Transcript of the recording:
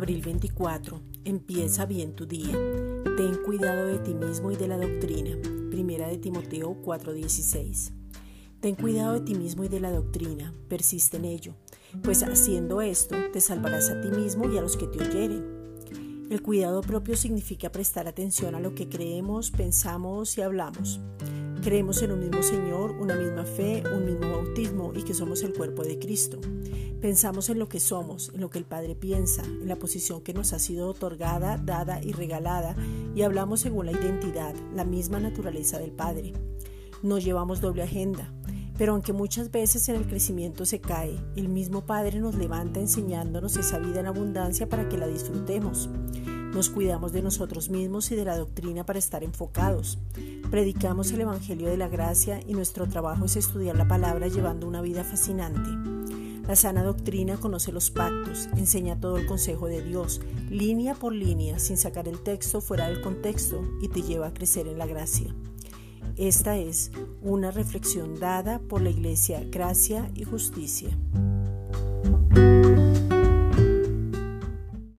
2024. Empieza bien tu día. Ten cuidado de ti mismo y de la doctrina. Primera de Timoteo 4:16. Ten cuidado de ti mismo y de la doctrina. Persiste en ello, pues haciendo esto te salvarás a ti mismo y a los que te oyeren. El cuidado propio significa prestar atención a lo que creemos, pensamos y hablamos. Creemos en un mismo Señor, una misma fe, un mismo bautismo y que somos el cuerpo de Cristo. Pensamos en lo que somos, en lo que el Padre piensa, en la posición que nos ha sido otorgada, dada y regalada y hablamos según la identidad, la misma naturaleza del Padre. No llevamos doble agenda, pero aunque muchas veces en el crecimiento se cae, el mismo Padre nos levanta enseñándonos esa vida en abundancia para que la disfrutemos. Nos cuidamos de nosotros mismos y de la doctrina para estar enfocados. Predicamos el Evangelio de la Gracia y nuestro trabajo es estudiar la palabra llevando una vida fascinante. La sana doctrina conoce los pactos, enseña todo el consejo de Dios, línea por línea, sin sacar el texto fuera del contexto y te lleva a crecer en la gracia. Esta es una reflexión dada por la Iglesia Gracia y Justicia.